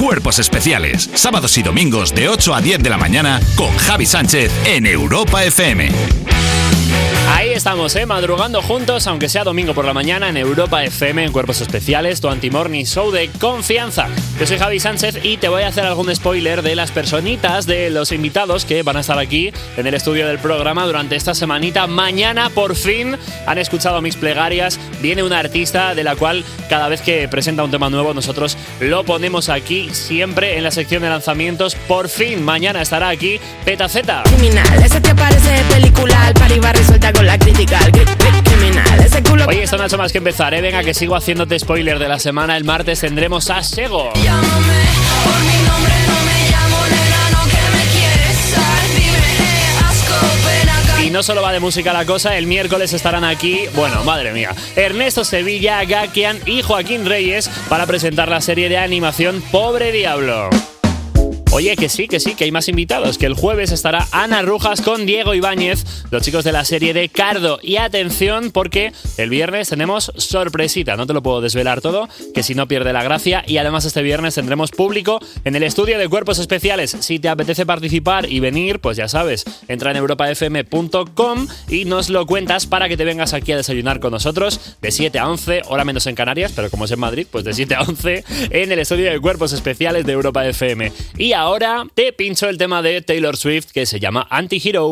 Cuerpos Especiales, sábados y domingos de 8 a 10 de la mañana con Javi Sánchez en Europa FM. Ahí estamos, ¿eh? madrugando juntos, aunque sea domingo por la mañana, en Europa FM, en Cuerpos Especiales, tu anti-morning show de confianza. Yo soy Javi Sánchez y te voy a hacer algún spoiler de las personitas, de los invitados que van a estar aquí en el estudio del programa durante esta semanita. Mañana, por fin, han escuchado mis plegarias. Viene una artista de la cual cada vez que presenta un tema nuevo, nosotros lo ponemos aquí, siempre en la sección de lanzamientos. Por fin, mañana estará aquí Petaceta. Criminal, ese te parece esto no ha hecho más que empezar, ¿eh? Venga, que sigo haciéndote spoiler de la semana. El martes tendremos a Sego. Llámame por mi nombre, no me llamo nena, no que me quieres dar. Dime, asco, ven acá. Y no solo va de música la cosa, el miércoles estarán aquí, bueno, madre mía, Ernesto Sevilla, Gakian y Joaquín Reyes para presentar la serie de animación Pobre Diablo. Oye, que sí, que sí, que hay más invitados, que el jueves estará Ana Rujas con Diego Ibáñez, los chicos de la serie de Cardo. Y atención, porque el viernes tenemos sorpresita, no te lo puedo desvelar todo, que si no pierde la gracia. Y además este viernes tendremos público en el estudio de cuerpos especiales. Si te apetece participar y venir, pues ya sabes, entra en europafm.com y nos lo cuentas para que te vengas aquí a desayunar con nosotros de 7 a 11, hora menos en Canarias, pero como es en Madrid, pues de 7 a 11 en el estudio de cuerpos especiales de Europa FM. Y ahora te pincho el tema de Taylor Swift que se llama Anti-Hero.